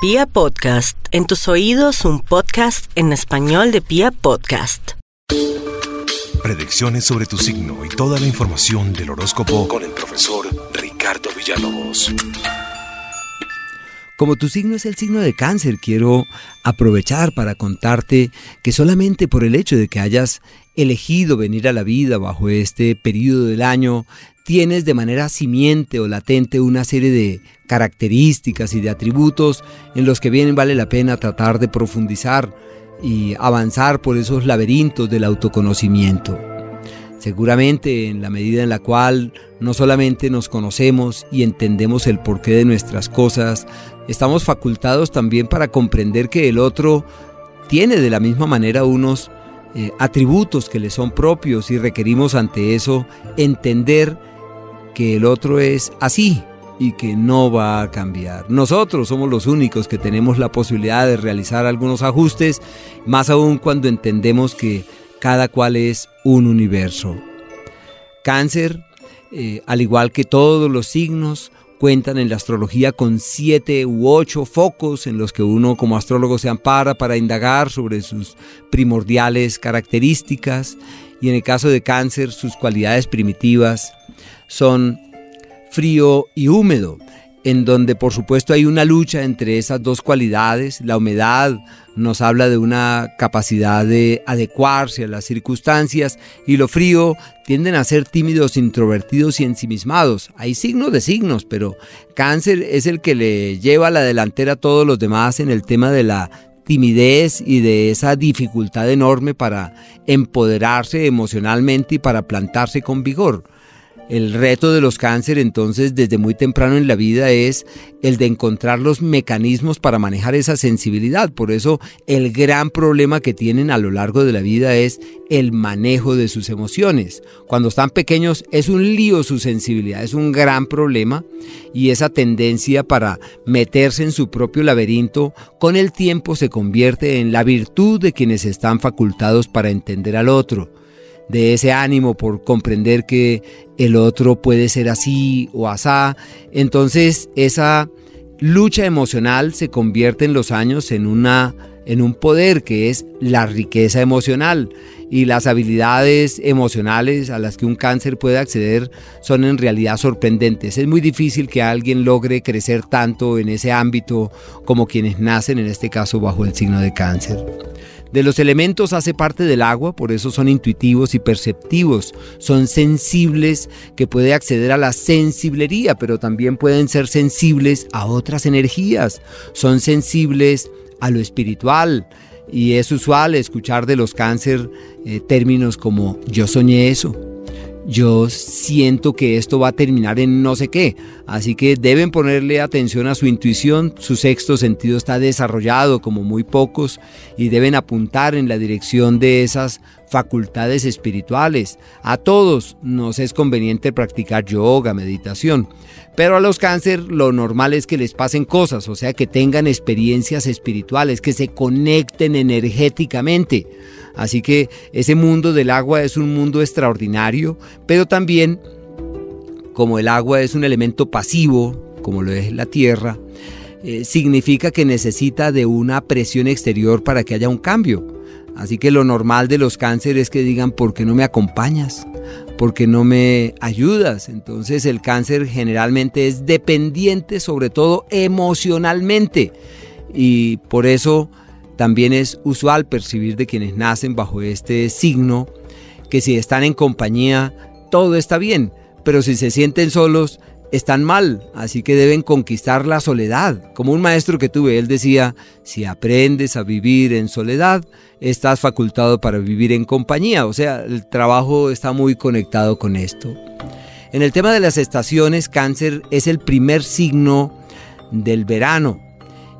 Pia Podcast, en tus oídos un podcast en español de Pia Podcast. Predicciones sobre tu signo y toda la información del horóscopo con el profesor Ricardo Villalobos. Como tu signo es el signo de cáncer, quiero aprovechar para contarte que solamente por el hecho de que hayas elegido venir a la vida bajo este periodo del año, tienes de manera simiente o latente una serie de características y de atributos en los que bien vale la pena tratar de profundizar y avanzar por esos laberintos del autoconocimiento. Seguramente en la medida en la cual no solamente nos conocemos y entendemos el porqué de nuestras cosas, estamos facultados también para comprender que el otro tiene de la misma manera unos eh, atributos que le son propios y requerimos ante eso entender que el otro es así y que no va a cambiar. Nosotros somos los únicos que tenemos la posibilidad de realizar algunos ajustes, más aún cuando entendemos que cada cual es un universo. Cáncer, eh, al igual que todos los signos, cuentan en la astrología con siete u ocho focos en los que uno como astrólogo se ampara para indagar sobre sus primordiales características y en el caso de cáncer sus cualidades primitivas son frío y húmedo, en donde por supuesto hay una lucha entre esas dos cualidades. La humedad nos habla de una capacidad de adecuarse a las circunstancias y lo frío tienden a ser tímidos, introvertidos y ensimismados. Hay signos de signos, pero cáncer es el que le lleva a la delantera a todos los demás en el tema de la timidez y de esa dificultad enorme para empoderarse emocionalmente y para plantarse con vigor. El reto de los cáncer entonces desde muy temprano en la vida es el de encontrar los mecanismos para manejar esa sensibilidad. Por eso el gran problema que tienen a lo largo de la vida es el manejo de sus emociones. Cuando están pequeños es un lío su sensibilidad, es un gran problema y esa tendencia para meterse en su propio laberinto con el tiempo se convierte en la virtud de quienes están facultados para entender al otro de ese ánimo por comprender que el otro puede ser así o asá. Entonces esa lucha emocional se convierte en los años en una en un poder que es la riqueza emocional y las habilidades emocionales a las que un cáncer puede acceder son en realidad sorprendentes. Es muy difícil que alguien logre crecer tanto en ese ámbito como quienes nacen en este caso bajo el signo de cáncer. De los elementos hace parte del agua, por eso son intuitivos y perceptivos, son sensibles que puede acceder a la sensiblería, pero también pueden ser sensibles a otras energías, son sensibles a lo espiritual, y es usual escuchar de los cáncer eh, términos como yo soñé eso, yo siento que esto va a terminar en no sé qué. Así que deben ponerle atención a su intuición, su sexto sentido está desarrollado como muy pocos y deben apuntar en la dirección de esas facultades espirituales. A todos nos es conveniente practicar yoga, meditación, pero a los cáncer lo normal es que les pasen cosas, o sea, que tengan experiencias espirituales, que se conecten energéticamente. Así que ese mundo del agua es un mundo extraordinario, pero también como el agua es un elemento pasivo, como lo es la tierra, eh, significa que necesita de una presión exterior para que haya un cambio. Así que lo normal de los cánceres es que digan, ¿por qué no me acompañas? ¿Por qué no me ayudas? Entonces el cáncer generalmente es dependiente sobre todo emocionalmente y por eso también es usual percibir de quienes nacen bajo este signo que si están en compañía todo está bien, pero si se sienten solos están mal, así que deben conquistar la soledad. Como un maestro que tuve, él decía, si aprendes a vivir en soledad, estás facultado para vivir en compañía. O sea, el trabajo está muy conectado con esto. En el tema de las estaciones, cáncer es el primer signo del verano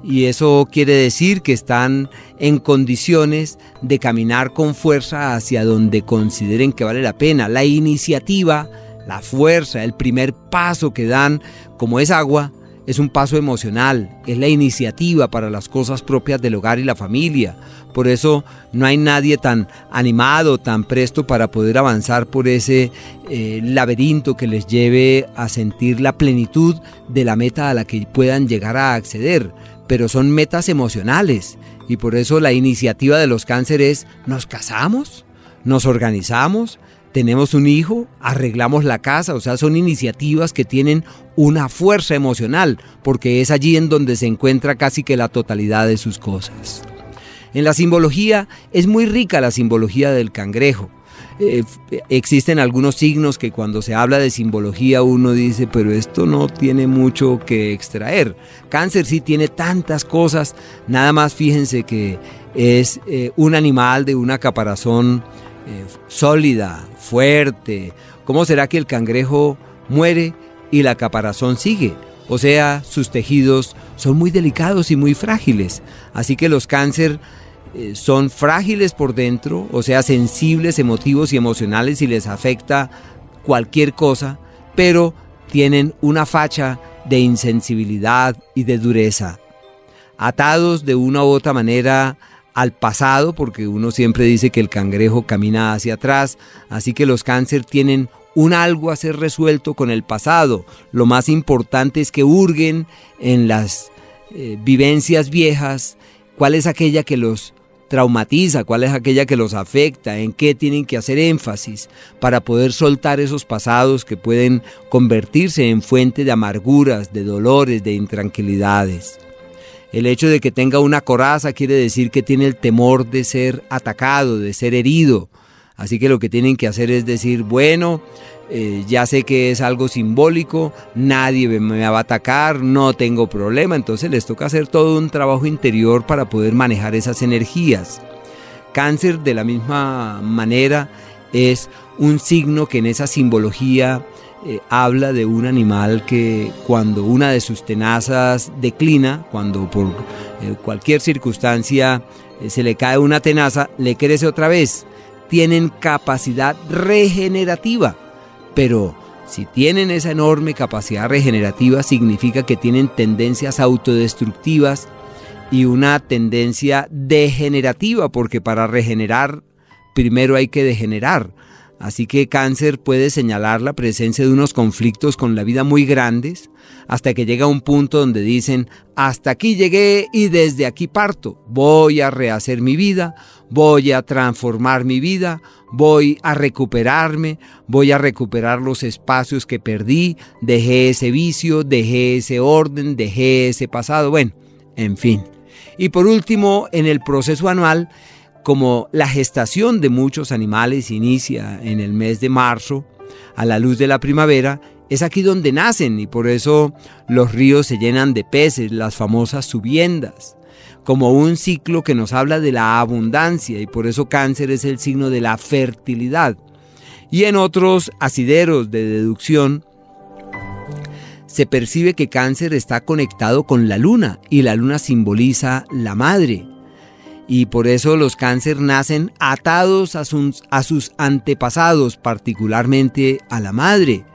y eso quiere decir que están en condiciones de caminar con fuerza hacia donde consideren que vale la pena. La iniciativa, la fuerza, el primer paso que dan, como es agua, es un paso emocional, es la iniciativa para las cosas propias del hogar y la familia. Por eso no hay nadie tan animado, tan presto para poder avanzar por ese eh, laberinto que les lleve a sentir la plenitud de la meta a la que puedan llegar a acceder. Pero son metas emocionales y por eso la iniciativa de los cánceres, ¿nos casamos? ¿Nos organizamos? tenemos un hijo, arreglamos la casa, o sea, son iniciativas que tienen una fuerza emocional, porque es allí en donde se encuentra casi que la totalidad de sus cosas. En la simbología es muy rica la simbología del cangrejo. Eh, existen algunos signos que cuando se habla de simbología uno dice, pero esto no tiene mucho que extraer. Cáncer sí tiene tantas cosas, nada más fíjense que es eh, un animal de una caparazón eh, sólida, fuerte. ¿Cómo será que el cangrejo muere y la caparazón sigue? O sea, sus tejidos son muy delicados y muy frágiles. Así que los cáncer eh, son frágiles por dentro, o sea, sensibles, emotivos y emocionales y les afecta cualquier cosa, pero tienen una facha de insensibilidad y de dureza. Atados de una u otra manera al pasado, porque uno siempre dice que el cangrejo camina hacia atrás, así que los cáncer tienen un algo a ser resuelto con el pasado. Lo más importante es que hurguen en las eh, vivencias viejas, cuál es aquella que los traumatiza, cuál es aquella que los afecta, en qué tienen que hacer énfasis para poder soltar esos pasados que pueden convertirse en fuente de amarguras, de dolores, de intranquilidades. El hecho de que tenga una coraza quiere decir que tiene el temor de ser atacado, de ser herido. Así que lo que tienen que hacer es decir, bueno, eh, ya sé que es algo simbólico, nadie me va a atacar, no tengo problema, entonces les toca hacer todo un trabajo interior para poder manejar esas energías. Cáncer de la misma manera es un signo que en esa simbología eh, habla de un animal que cuando una de sus tenazas declina, cuando por eh, cualquier circunstancia se le cae una tenaza, le crece otra vez. Tienen capacidad regenerativa, pero si tienen esa enorme capacidad regenerativa significa que tienen tendencias autodestructivas y una tendencia degenerativa, porque para regenerar primero hay que degenerar. Así que cáncer puede señalar la presencia de unos conflictos con la vida muy grandes, hasta que llega un punto donde dicen, hasta aquí llegué y desde aquí parto, voy a rehacer mi vida, voy a transformar mi vida, voy a recuperarme, voy a recuperar los espacios que perdí, dejé ese vicio, dejé ese orden, dejé ese pasado, bueno, en fin. Y por último, en el proceso anual, como la gestación de muchos animales inicia en el mes de marzo, a la luz de la primavera, es aquí donde nacen y por eso los ríos se llenan de peces, las famosas subiendas, como un ciclo que nos habla de la abundancia y por eso cáncer es el signo de la fertilidad. Y en otros asideros de deducción, se percibe que cáncer está conectado con la luna y la luna simboliza la madre y por eso los cáncer nacen atados a sus, a sus antepasados, particularmente a la madre,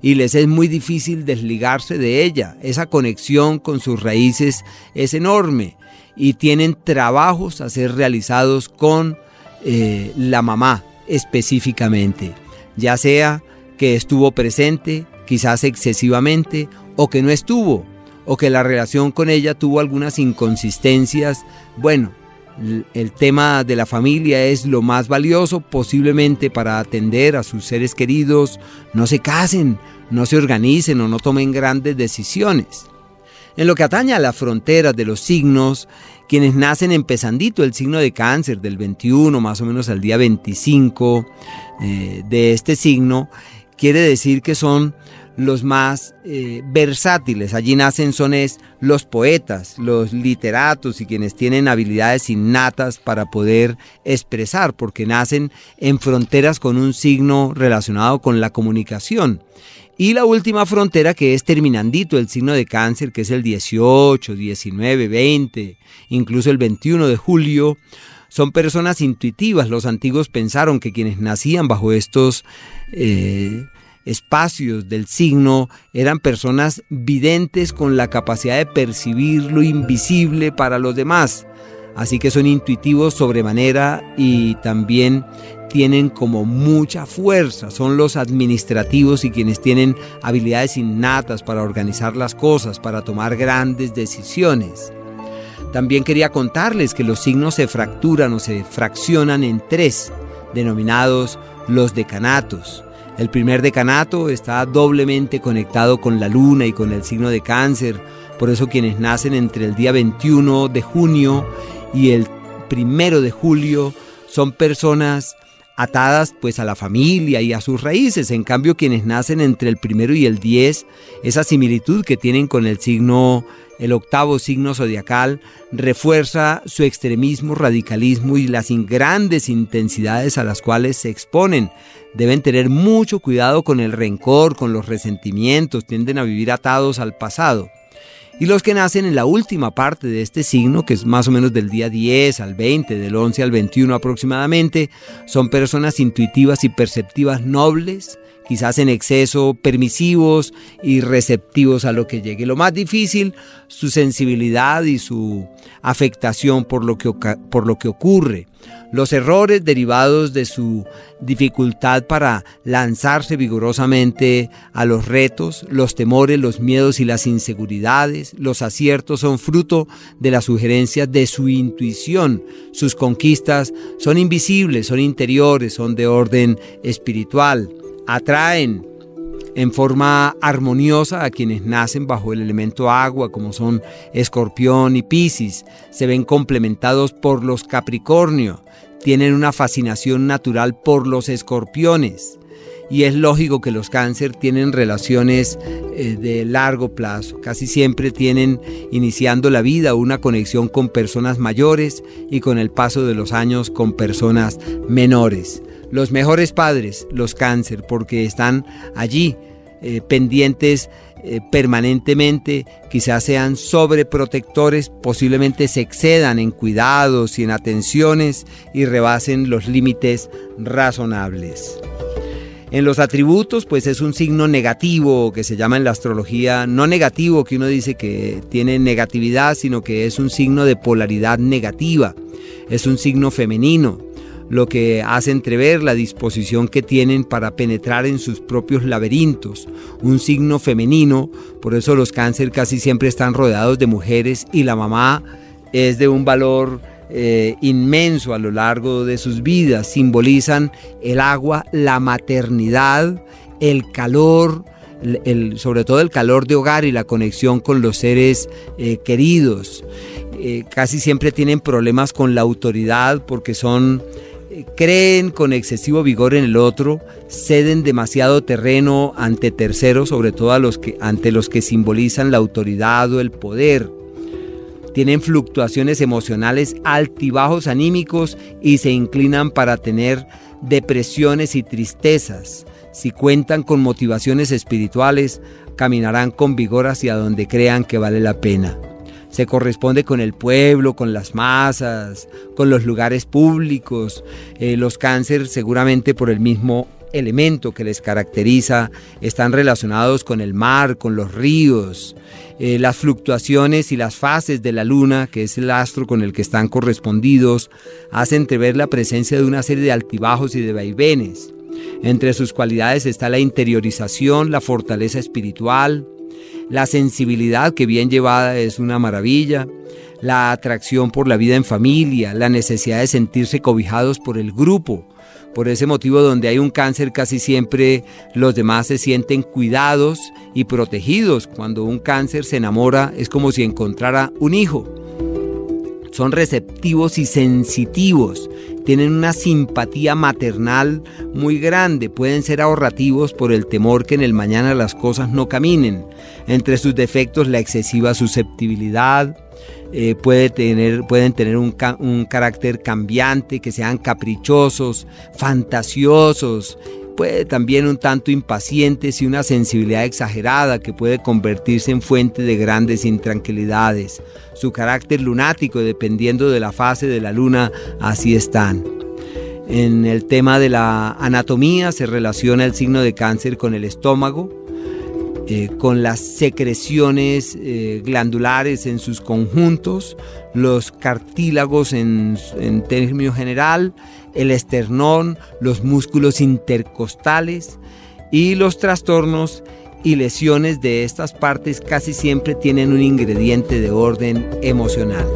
y les es muy difícil desligarse de ella. Esa conexión con sus raíces es enorme y tienen trabajos a ser realizados con eh, la mamá específicamente, ya sea que estuvo presente, quizás excesivamente, o que no estuvo, o que la relación con ella tuvo algunas inconsistencias. Bueno, el tema de la familia es lo más valioso posiblemente para atender a sus seres queridos. No se casen, no se organicen o no tomen grandes decisiones. En lo que atañe a las fronteras de los signos, quienes nacen empezandito el signo de cáncer del 21 más o menos al día 25 eh, de este signo, quiere decir que son los más eh, versátiles. Allí nacen son los poetas, los literatos y quienes tienen habilidades innatas para poder expresar, porque nacen en fronteras con un signo relacionado con la comunicación. Y la última frontera que es terminandito, el signo de cáncer, que es el 18, 19, 20, incluso el 21 de julio, son personas intuitivas. Los antiguos pensaron que quienes nacían bajo estos... Eh, espacios del signo eran personas videntes con la capacidad de percibir lo invisible para los demás. Así que son intuitivos sobremanera y también tienen como mucha fuerza, son los administrativos y quienes tienen habilidades innatas para organizar las cosas, para tomar grandes decisiones. También quería contarles que los signos se fracturan o se fraccionan en tres, denominados los decanatos. El primer decanato está doblemente conectado con la luna y con el signo de cáncer, por eso quienes nacen entre el día 21 de junio y el primero de julio son personas atadas pues a la familia y a sus raíces. En cambio, quienes nacen entre el primero y el 10, esa similitud que tienen con el signo, el octavo signo zodiacal, refuerza su extremismo, radicalismo y las grandes intensidades a las cuales se exponen. Deben tener mucho cuidado con el rencor, con los resentimientos, tienden a vivir atados al pasado. Y los que nacen en la última parte de este signo, que es más o menos del día 10 al 20, del 11 al 21 aproximadamente, son personas intuitivas y perceptivas nobles, quizás en exceso permisivos y receptivos a lo que llegue. Lo más difícil, su sensibilidad y su afectación por lo que, por lo que ocurre los errores derivados de su dificultad para lanzarse vigorosamente a los retos, los temores, los miedos y las inseguridades, los aciertos son fruto de las sugerencias de su intuición. Sus conquistas son invisibles, son interiores, son de orden espiritual, atraen en forma armoniosa a quienes nacen bajo el elemento agua, como son Escorpión y Piscis. Se ven complementados por los Capricornio. Tienen una fascinación natural por los escorpiones. Y es lógico que los cáncer tienen relaciones eh, de largo plazo. Casi siempre tienen, iniciando la vida, una conexión con personas mayores y con el paso de los años con personas menores los mejores padres, los cáncer, porque están allí eh, pendientes eh, permanentemente, quizás sean sobreprotectores, posiblemente se excedan en cuidados y en atenciones y rebasen los límites razonables. En los atributos, pues es un signo negativo que se llama en la astrología, no negativo que uno dice que tiene negatividad, sino que es un signo de polaridad negativa, es un signo femenino lo que hace entrever la disposición que tienen para penetrar en sus propios laberintos, un signo femenino, por eso los cáncer casi siempre están rodeados de mujeres y la mamá es de un valor eh, inmenso a lo largo de sus vidas, simbolizan el agua, la maternidad, el calor, sobre todo el calor de hogar y la conexión con los seres eh, queridos. Eh, casi siempre tienen problemas con la autoridad porque son creen con excesivo vigor en el otro, ceden demasiado terreno ante terceros, sobre todo ante los que simbolizan la autoridad o el poder. Tienen fluctuaciones emocionales altibajos anímicos y se inclinan para tener depresiones y tristezas. Si cuentan con motivaciones espirituales, caminarán con vigor hacia donde crean que vale la pena se corresponde con el pueblo, con las masas, con los lugares públicos. Eh, los cánceres seguramente por el mismo elemento que les caracteriza están relacionados con el mar, con los ríos. Eh, las fluctuaciones y las fases de la luna, que es el astro con el que están correspondidos, hacen entrever la presencia de una serie de altibajos y de vaivenes. Entre sus cualidades está la interiorización, la fortaleza espiritual, la sensibilidad que bien llevada es una maravilla, la atracción por la vida en familia, la necesidad de sentirse cobijados por el grupo. Por ese motivo donde hay un cáncer casi siempre los demás se sienten cuidados y protegidos. Cuando un cáncer se enamora es como si encontrara un hijo. Son receptivos y sensitivos tienen una simpatía maternal muy grande, pueden ser ahorrativos por el temor que en el mañana las cosas no caminen. Entre sus defectos la excesiva susceptibilidad, eh, puede tener, pueden tener un, un carácter cambiante, que sean caprichosos, fantasiosos, puede también un tanto impacientes y una sensibilidad exagerada que puede convertirse en fuente de grandes intranquilidades. Su carácter lunático, dependiendo de la fase de la luna, así están. En el tema de la anatomía se relaciona el signo de cáncer con el estómago, eh, con las secreciones eh, glandulares en sus conjuntos, los cartílagos en, en término general, el esternón, los músculos intercostales y los trastornos y lesiones de estas partes casi siempre tienen un ingrediente de orden emocional.